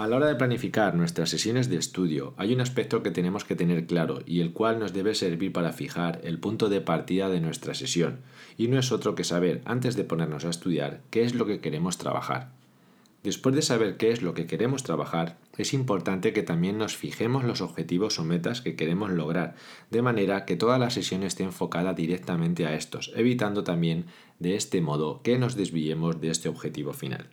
A la hora de planificar nuestras sesiones de estudio hay un aspecto que tenemos que tener claro y el cual nos debe servir para fijar el punto de partida de nuestra sesión, y no es otro que saber, antes de ponernos a estudiar, qué es lo que queremos trabajar. Después de saber qué es lo que queremos trabajar, es importante que también nos fijemos los objetivos o metas que queremos lograr, de manera que toda la sesión esté enfocada directamente a estos, evitando también de este modo que nos desviemos de este objetivo final.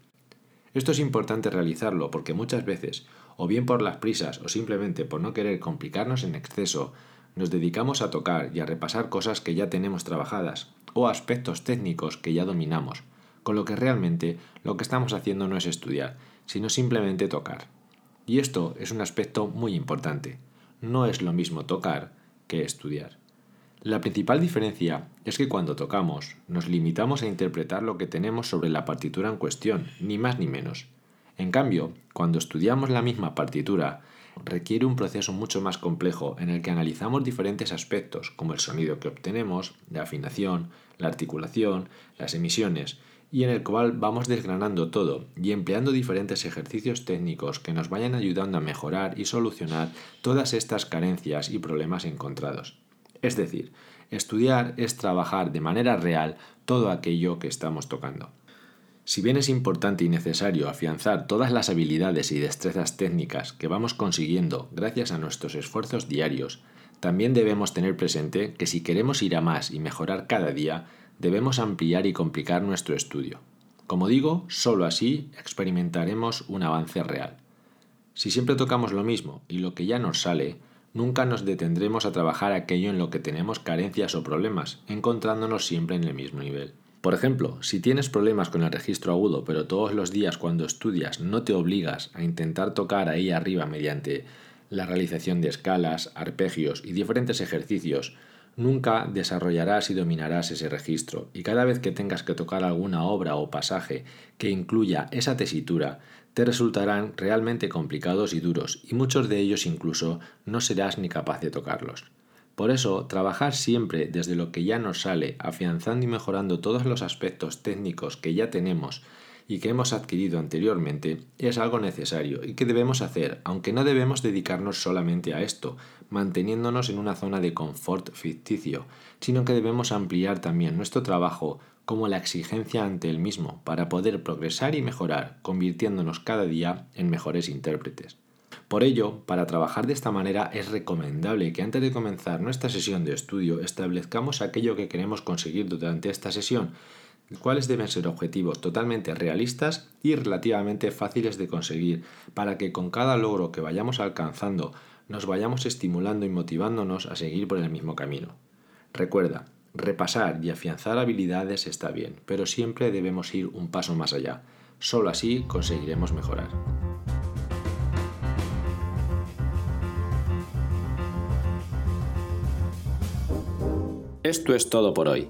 Esto es importante realizarlo porque muchas veces, o bien por las prisas o simplemente por no querer complicarnos en exceso, nos dedicamos a tocar y a repasar cosas que ya tenemos trabajadas, o aspectos técnicos que ya dominamos, con lo que realmente lo que estamos haciendo no es estudiar, sino simplemente tocar. Y esto es un aspecto muy importante. No es lo mismo tocar que estudiar. La principal diferencia es que cuando tocamos nos limitamos a interpretar lo que tenemos sobre la partitura en cuestión, ni más ni menos. En cambio, cuando estudiamos la misma partitura, requiere un proceso mucho más complejo en el que analizamos diferentes aspectos como el sonido que obtenemos, la afinación, la articulación, las emisiones, y en el cual vamos desgranando todo y empleando diferentes ejercicios técnicos que nos vayan ayudando a mejorar y solucionar todas estas carencias y problemas encontrados. Es decir, estudiar es trabajar de manera real todo aquello que estamos tocando. Si bien es importante y necesario afianzar todas las habilidades y destrezas técnicas que vamos consiguiendo gracias a nuestros esfuerzos diarios, también debemos tener presente que si queremos ir a más y mejorar cada día, debemos ampliar y complicar nuestro estudio. Como digo, solo así experimentaremos un avance real. Si siempre tocamos lo mismo y lo que ya nos sale, nunca nos detendremos a trabajar aquello en lo que tenemos carencias o problemas, encontrándonos siempre en el mismo nivel. Por ejemplo, si tienes problemas con el registro agudo, pero todos los días cuando estudias no te obligas a intentar tocar ahí arriba mediante la realización de escalas, arpegios y diferentes ejercicios, nunca desarrollarás y dominarás ese registro, y cada vez que tengas que tocar alguna obra o pasaje que incluya esa tesitura, te resultarán realmente complicados y duros, y muchos de ellos incluso no serás ni capaz de tocarlos. Por eso, trabajar siempre desde lo que ya nos sale, afianzando y mejorando todos los aspectos técnicos que ya tenemos y que hemos adquirido anteriormente, es algo necesario y que debemos hacer, aunque no debemos dedicarnos solamente a esto, manteniéndonos en una zona de confort ficticio, sino que debemos ampliar también nuestro trabajo como la exigencia ante el mismo para poder progresar y mejorar, convirtiéndonos cada día en mejores intérpretes. Por ello, para trabajar de esta manera es recomendable que antes de comenzar nuestra sesión de estudio establezcamos aquello que queremos conseguir durante esta sesión, cuáles deben ser objetivos totalmente realistas y relativamente fáciles de conseguir, para que con cada logro que vayamos alcanzando nos vayamos estimulando y motivándonos a seguir por el mismo camino. Recuerda, repasar y afianzar habilidades está bien, pero siempre debemos ir un paso más allá. Solo así conseguiremos mejorar. Esto es todo por hoy.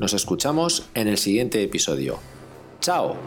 Nos escuchamos en el siguiente episodio. ¡Chao!